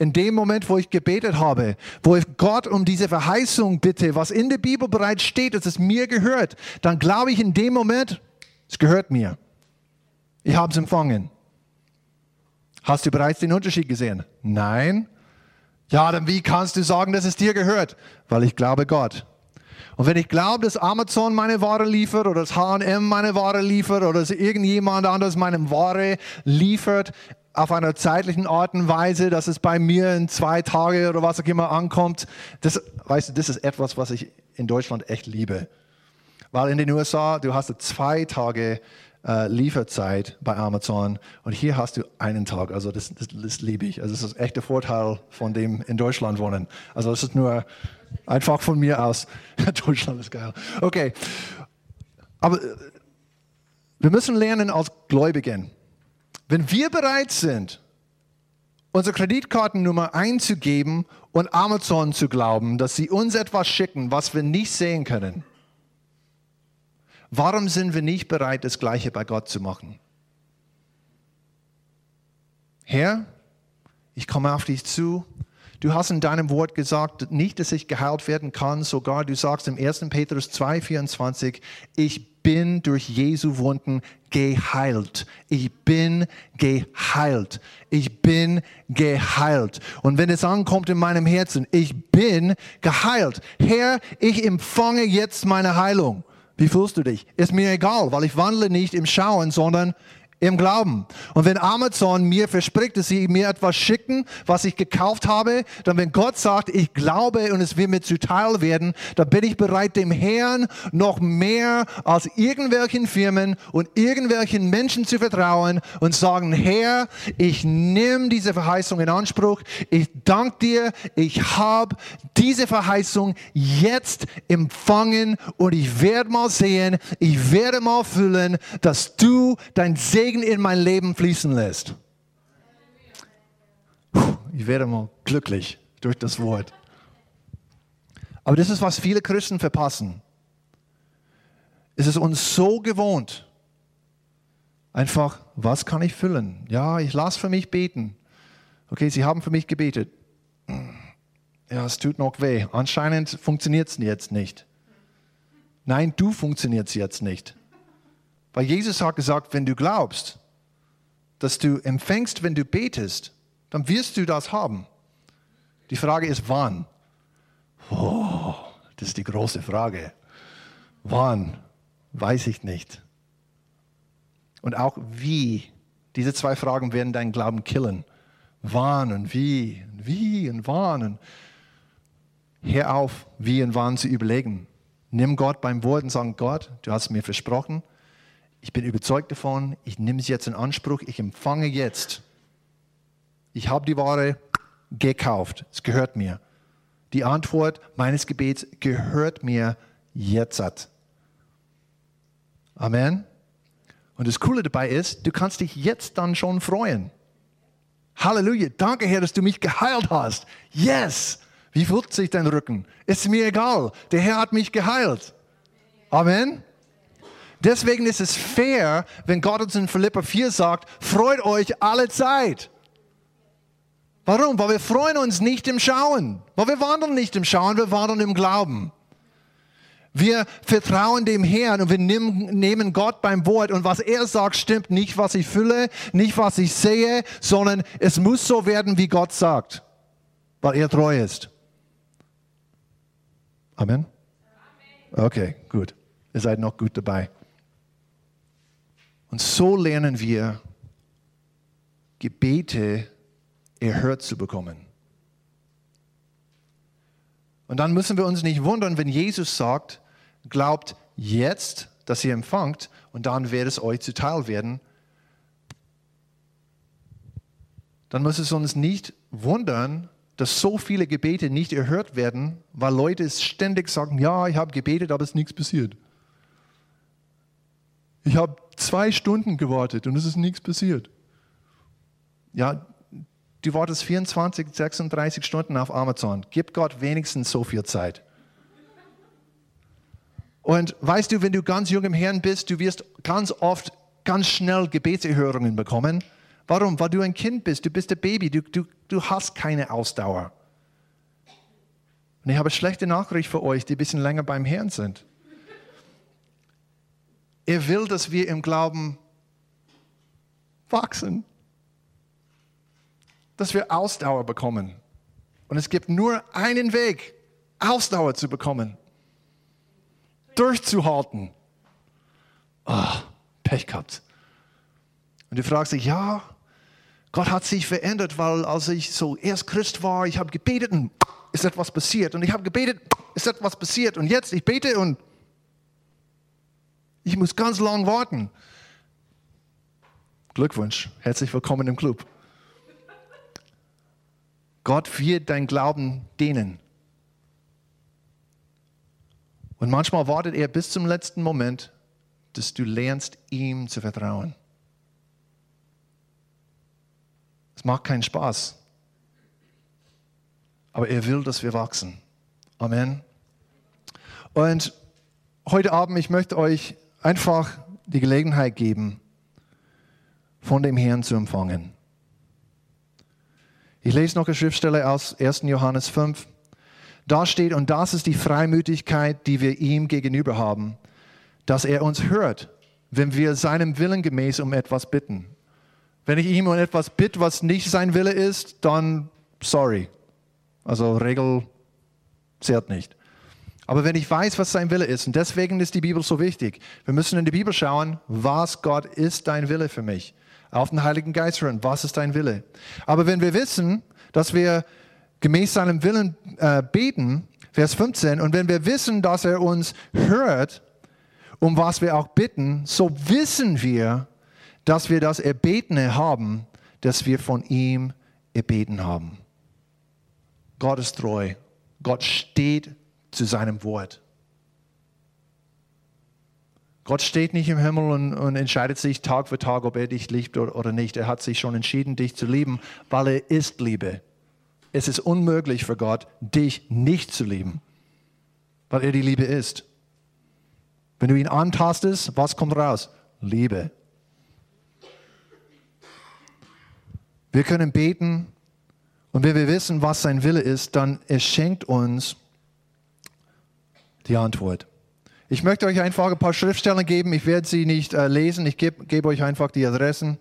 in dem Moment, wo ich gebetet habe, wo ich Gott um diese Verheißung bitte, was in der Bibel bereits steht, dass es mir gehört, dann glaube ich in dem Moment, es gehört mir. Ich habe es empfangen. Hast du bereits den Unterschied gesehen? Nein. Ja, dann wie kannst du sagen, dass es dir gehört? Weil ich glaube Gott. Und wenn ich glaube, dass Amazon meine Ware liefert oder das H&M meine Ware liefert oder dass irgendjemand anderes meine Ware liefert auf einer zeitlichen Art und Weise, dass es bei mir in zwei Tage oder was auch immer ankommt, das, weißt du, das ist etwas, was ich in Deutschland echt liebe. Weil in den USA, du hast zwei Tage äh, Lieferzeit bei Amazon und hier hast du einen Tag. Also das, das, das liebe ich. Also das ist echt der Vorteil von dem in Deutschland wohnen. Also das ist nur einfach von mir aus. Deutschland ist geil. Okay, aber äh, wir müssen lernen als Gläubigen, wenn wir bereit sind, unsere Kreditkartennummer einzugeben und Amazon zu glauben, dass sie uns etwas schicken, was wir nicht sehen können, Warum sind wir nicht bereit, das Gleiche bei Gott zu machen? Herr, ich komme auf dich zu. Du hast in deinem Wort gesagt, nicht, dass ich geheilt werden kann, sogar du sagst im 1. Petrus 2,24, ich bin durch Jesu Wunden geheilt. Ich bin geheilt. Ich bin geheilt. Und wenn es ankommt in meinem Herzen, ich bin geheilt. Herr, ich empfange jetzt meine Heilung. Wie fühlst du dich? Ist mir egal, weil ich wandle nicht im Schauen, sondern im Glauben. Und wenn Amazon mir verspricht, dass sie mir etwas schicken, was ich gekauft habe, dann wenn Gott sagt, ich glaube und es wird mir zuteil werden, dann bin ich bereit, dem Herrn noch mehr als irgendwelchen Firmen und irgendwelchen Menschen zu vertrauen und sagen, Herr, ich nehme diese Verheißung in Anspruch. Ich danke dir, ich habe diese Verheißung jetzt empfangen und ich werde mal sehen, ich werde mal fühlen, dass du dein Segen Segen in mein Leben fließen lässt. Ich werde mal glücklich durch das Wort. Aber das ist, was viele Christen verpassen. Es ist uns so gewohnt, einfach, was kann ich füllen? Ja, ich lasse für mich beten. Okay, Sie haben für mich gebetet. Ja, es tut noch weh. Anscheinend funktioniert es jetzt nicht. Nein, du funktionierst jetzt nicht. Weil Jesus hat gesagt, wenn du glaubst, dass du empfängst, wenn du betest, dann wirst du das haben. Die Frage ist, wann? Oh, das ist die große Frage. Wann? Weiß ich nicht. Und auch wie. Diese zwei Fragen werden deinen Glauben killen. Wann und wie, und wie und wann. Und hör auf, wie und wann zu überlegen. Nimm Gott beim Wort und sag, Gott, du hast mir versprochen, ich bin überzeugt davon, ich nehme es jetzt in Anspruch, ich empfange jetzt. Ich habe die Ware gekauft, es gehört mir. Die Antwort meines Gebets gehört mir jetzt. Amen. Und das Coole dabei ist, du kannst dich jetzt dann schon freuen. Halleluja, danke Herr, dass du mich geheilt hast. Yes. Wie fühlt sich dein Rücken? Ist mir egal, der Herr hat mich geheilt. Amen. Deswegen ist es fair, wenn Gott uns in Philippa 4 sagt, freut euch alle Zeit. Warum? Weil wir freuen uns nicht im Schauen. Weil wir wandeln nicht im Schauen, wir wandeln im Glauben. Wir vertrauen dem Herrn und wir nehmen Gott beim Wort und was er sagt, stimmt nicht, was ich fühle, nicht, was ich sehe, sondern es muss so werden, wie Gott sagt, weil er treu ist. Amen? Okay, gut. Ihr seid noch gut dabei. Und so lernen wir, Gebete erhört zu bekommen. Und dann müssen wir uns nicht wundern, wenn Jesus sagt, glaubt jetzt, dass ihr empfangt, und dann wird es euch zuteil werden. Dann muss es uns nicht wundern, dass so viele Gebete nicht erhört werden, weil Leute ständig sagen, ja, ich habe gebetet, aber es ist nichts passiert. Ich habe zwei Stunden gewartet und es ist nichts passiert. Ja, du wartest 24, 36 Stunden auf Amazon. Gib Gott wenigstens so viel Zeit. Und weißt du, wenn du ganz jung im Herrn bist, du wirst ganz oft ganz schnell Gebetserhörungen bekommen. Warum? Weil du ein Kind bist, du bist ein Baby, du, du, du hast keine Ausdauer. Und ich habe schlechte Nachricht für euch, die ein bisschen länger beim Herrn sind. Er will, dass wir im Glauben wachsen, dass wir Ausdauer bekommen. Und es gibt nur einen Weg, Ausdauer zu bekommen, durchzuhalten. Oh, Pech gehabt. Und du fragst dich, ja, Gott hat sich verändert, weil als ich so erst Christ war, ich habe gebetet und ist etwas passiert. Und ich habe gebetet, ist etwas passiert. Und jetzt, ich bete und ich muss ganz lang warten. Glückwunsch, herzlich willkommen im Club. Gott wird dein Glauben dehnen. Und manchmal wartet er bis zum letzten Moment, dass du lernst, ihm zu vertrauen. Es macht keinen Spaß, aber er will, dass wir wachsen. Amen. Und heute Abend, ich möchte euch einfach die Gelegenheit geben, von dem Herrn zu empfangen. Ich lese noch eine Schriftstelle aus 1. Johannes 5. Da steht, und das ist die Freimütigkeit, die wir ihm gegenüber haben, dass er uns hört, wenn wir seinem Willen gemäß um etwas bitten. Wenn ich ihm um etwas bitte, was nicht sein Wille ist, dann sorry. Also Regel zählt nicht. Aber wenn ich weiß, was sein Wille ist, und deswegen ist die Bibel so wichtig, wir müssen in die Bibel schauen, was Gott ist dein Wille für mich. Auf den Heiligen Geist hören, was ist dein Wille. Aber wenn wir wissen, dass wir gemäß seinem Willen äh, beten, Vers 15, und wenn wir wissen, dass er uns hört, um was wir auch bitten, so wissen wir, dass wir das Erbetene haben, das wir von ihm erbeten haben. Gott ist treu. Gott steht zu seinem Wort. Gott steht nicht im Himmel und, und, entscheidet sich Tag für Tag, ob er dich liebt oder, nicht. Er hat sich schon entschieden, dich zu lieben, weil er ist Liebe. Es ist unmöglich für Gott, dich nicht zu lieben, weil er die Liebe ist. Wenn du ihn antastest, was kommt raus? Liebe. Wir können beten und wenn wir wissen, was sein Wille ist, dann er schenkt uns die Antwort. Ich möchte euch einfach ein paar Schriftstellen geben. Ich werde sie nicht äh, lesen. Ich gebe geb euch einfach die Adressen.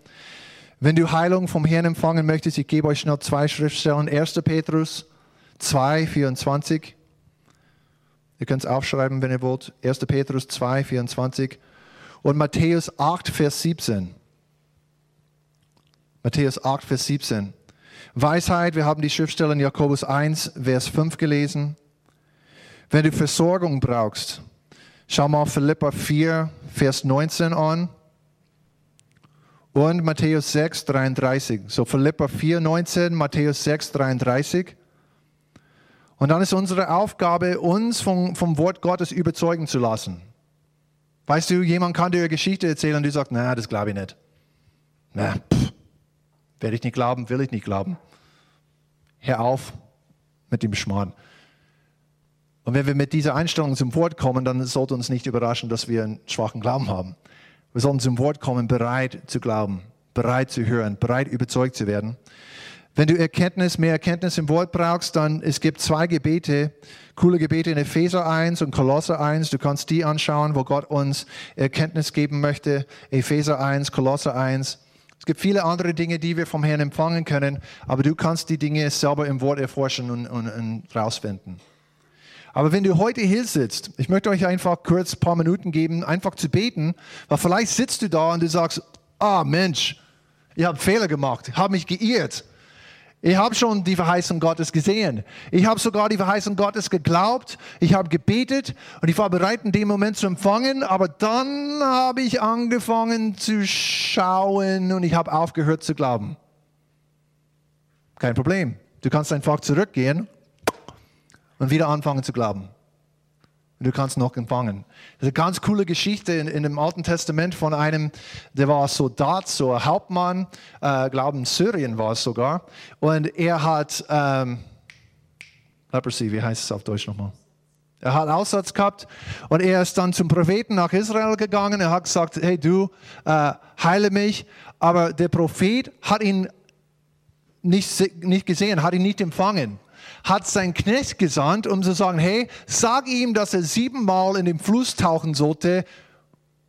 Wenn du Heilung vom Herrn empfangen möchtest, ich gebe euch noch zwei Schriftstellen. 1. Petrus 2, 24. Ihr könnt es aufschreiben, wenn ihr wollt. 1. Petrus 2, 24. Und Matthäus 8, Vers 17. Matthäus 8, Vers 17. Weisheit, wir haben die Schriftstellen Jakobus 1, Vers 5 gelesen. Wenn du Versorgung brauchst, schau mal Philippa 4, Vers 19 an und Matthäus 6, 33. So Philippa 4, 19, Matthäus 6, 33. Und dann ist unsere Aufgabe, uns vom, vom Wort Gottes überzeugen zu lassen. Weißt du, jemand kann dir eine Geschichte erzählen und du sagst, na, das glaube ich nicht. Na, werde ich nicht glauben, will ich nicht glauben. Hör auf mit dem Schmarrn. Und wenn wir mit dieser Einstellung zum Wort kommen, dann sollte uns nicht überraschen, dass wir einen schwachen Glauben haben. Wir sollten zum Wort kommen, bereit zu glauben, bereit zu hören, bereit überzeugt zu werden. Wenn du Erkenntnis, mehr Erkenntnis im Wort brauchst, dann es gibt zwei Gebete, coole Gebete in Epheser 1 und Kolosser 1. Du kannst die anschauen, wo Gott uns Erkenntnis geben möchte. Epheser 1, Kolosser 1. Es gibt viele andere Dinge, die wir vom Herrn empfangen können, aber du kannst die Dinge selber im Wort erforschen und, und, und rausfinden. Aber wenn du heute hier sitzt, ich möchte euch einfach kurz ein paar Minuten geben, einfach zu beten, weil vielleicht sitzt du da und du sagst, ah Mensch, ich habe Fehler gemacht, habe mich geirrt. Ich habe schon die Verheißung Gottes gesehen. Ich habe sogar die Verheißung Gottes geglaubt. Ich habe gebetet und ich war bereit, in dem Moment zu empfangen. Aber dann habe ich angefangen zu schauen und ich habe aufgehört zu glauben. Kein Problem. Du kannst einfach zurückgehen und wieder anfangen zu glauben. Und du kannst noch empfangen. Das ist eine ganz coole Geschichte in, in dem Alten Testament von einem, der war Soldat, so ein Hauptmann, äh, glauben Syrien war es sogar. Und er hat, ähm, Leprosy, wie heißt es auf Deutsch nochmal? Er hat Aussatz gehabt und er ist dann zum Propheten nach Israel gegangen. Er hat gesagt, hey du, äh, heile mich. Aber der Prophet hat ihn nicht, nicht gesehen, hat ihn nicht empfangen. Hat sein Knecht gesandt, um zu sagen, hey, sag ihm, dass er siebenmal in den Fluss tauchen sollte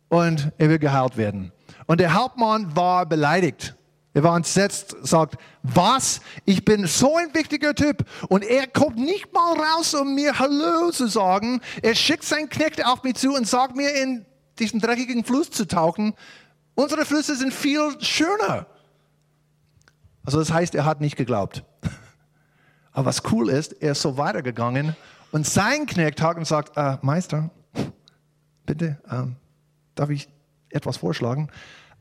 und er wird geheilt werden. Und der Hauptmann war beleidigt. Er war entsetzt, sagt, was? Ich bin so ein wichtiger Typ und er kommt nicht mal raus, um mir Hallo zu sagen. Er schickt seinen Knecht auf mich zu und sagt mir, in diesen dreckigen Fluss zu tauchen. Unsere Flüsse sind viel schöner. Also das heißt, er hat nicht geglaubt. Aber was cool ist, er ist so weitergegangen und sein Knecht hat gesagt, äh, Meister, bitte, ähm, darf ich etwas vorschlagen?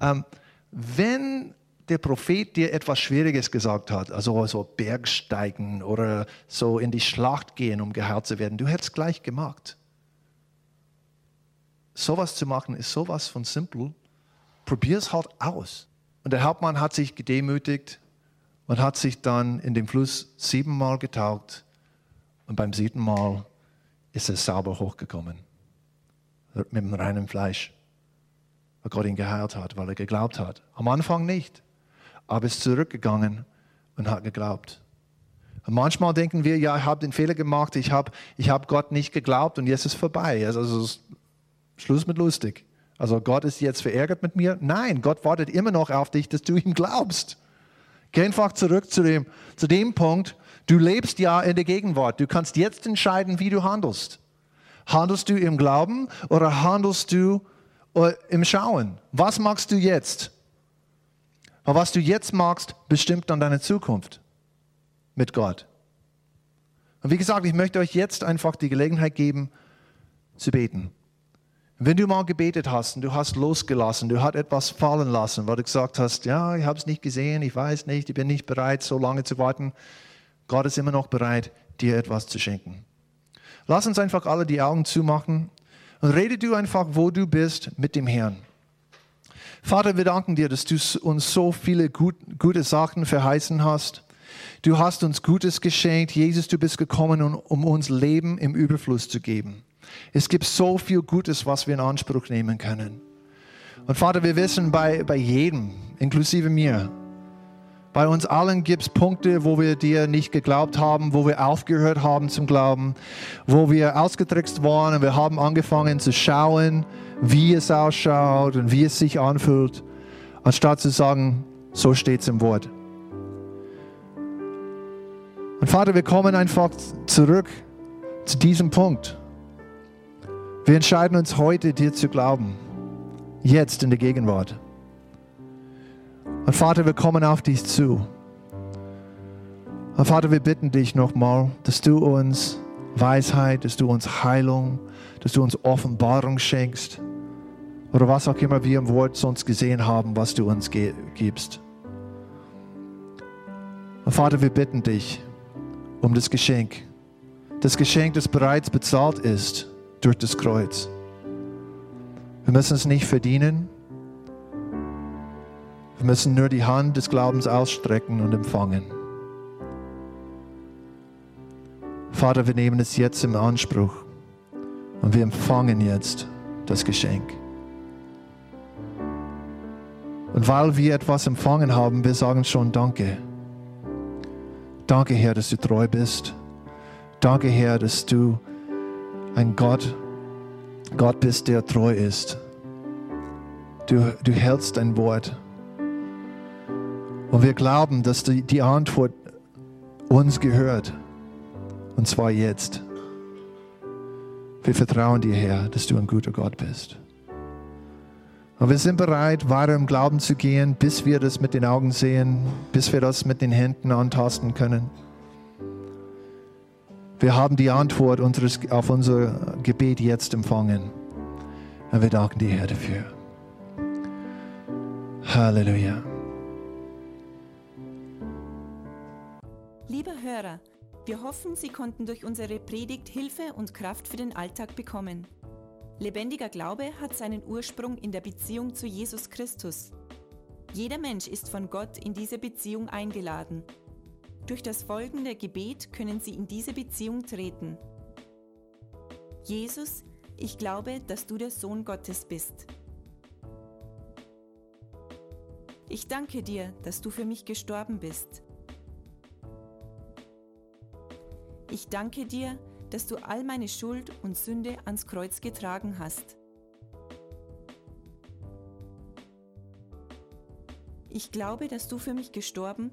Ähm, wenn der Prophet dir etwas Schwieriges gesagt hat, also so Bergsteigen oder so in die Schlacht gehen, um geheilt zu werden, du hättest gleich gemacht. Sowas zu machen ist sowas von simpel. Probier es halt aus. Und der Hauptmann hat sich gedemütigt und hat sich dann in dem Fluss siebenmal getaucht und beim siebten Mal ist er sauber hochgekommen. Mit dem reinen Fleisch. Weil Gott ihn geheilt hat, weil er geglaubt hat. Am Anfang nicht aber ist zurückgegangen und hat geglaubt. Und manchmal denken wir, ja, ich habe den Fehler gemacht, ich habe ich hab Gott nicht geglaubt und jetzt ist es vorbei. Also Schluss mit lustig. Also Gott ist jetzt verärgert mit mir? Nein, Gott wartet immer noch auf dich, dass du ihm glaubst. Geh einfach zurück zu dem, zu dem Punkt, du lebst ja in der Gegenwart. Du kannst jetzt entscheiden, wie du handelst. Handelst du im Glauben oder handelst du äh, im Schauen? Was machst du jetzt? Aber was du jetzt magst, bestimmt dann deine Zukunft mit Gott. Und wie gesagt, ich möchte euch jetzt einfach die Gelegenheit geben, zu beten. Wenn du mal gebetet hast und du hast losgelassen, du hast etwas fallen lassen, weil du gesagt hast, ja, ich habe es nicht gesehen, ich weiß nicht, ich bin nicht bereit, so lange zu warten. Gott ist immer noch bereit, dir etwas zu schenken. Lass uns einfach alle die Augen zumachen und rede du einfach, wo du bist, mit dem Herrn. Vater, wir danken dir, dass du uns so viele gut, gute Sachen verheißen hast. Du hast uns Gutes geschenkt. Jesus, du bist gekommen, um uns Leben im Überfluss zu geben. Es gibt so viel Gutes, was wir in Anspruch nehmen können. Und Vater, wir wissen bei, bei jedem, inklusive mir, bei uns allen gibt es Punkte, wo wir dir nicht geglaubt haben, wo wir aufgehört haben zum Glauben, wo wir ausgetrickst waren und wir haben angefangen zu schauen, wie es ausschaut und wie es sich anfühlt, anstatt zu sagen, so steht es im Wort. Und Vater, wir kommen einfach zurück zu diesem Punkt. Wir entscheiden uns heute, dir zu glauben. Jetzt in der Gegenwart. Und Vater, wir kommen auf dich zu. Und Vater, wir bitten dich nochmal, dass du uns Weisheit, dass du uns Heilung, dass du uns Offenbarung schenkst oder was auch immer wir im Wort sonst gesehen haben, was du uns gibst. Und Vater, wir bitten dich um das Geschenk. Das Geschenk, das bereits bezahlt ist durch das Kreuz. Wir müssen es nicht verdienen. Wir müssen nur die Hand des Glaubens ausstrecken und empfangen. Vater, wir nehmen es jetzt im Anspruch und wir empfangen jetzt das Geschenk. Und weil wir etwas empfangen haben, wir sagen schon Danke. Danke, Herr, dass du treu bist. Danke, Herr, dass du ein Gott, Gott bist, der treu ist. Du, du hältst dein Wort. Und wir glauben, dass die, die Antwort uns gehört. Und zwar jetzt. Wir vertrauen dir, Herr, dass du ein guter Gott bist. Und wir sind bereit, weiter im Glauben zu gehen, bis wir das mit den Augen sehen, bis wir das mit den Händen antasten können. Wir haben die Antwort unseres, auf unser Gebet jetzt empfangen. Und wir danken dir, Herr, dafür. Halleluja. Hörer, wir hoffen, Sie konnten durch unsere Predigt Hilfe und Kraft für den Alltag bekommen. Lebendiger Glaube hat seinen Ursprung in der Beziehung zu Jesus Christus. Jeder Mensch ist von Gott in diese Beziehung eingeladen. Durch das folgende Gebet können Sie in diese Beziehung treten. Jesus, ich glaube, dass du der Sohn Gottes bist. Ich danke dir, dass du für mich gestorben bist. Ich danke dir, dass du all meine Schuld und Sünde ans Kreuz getragen hast. Ich glaube, dass du für mich gestorben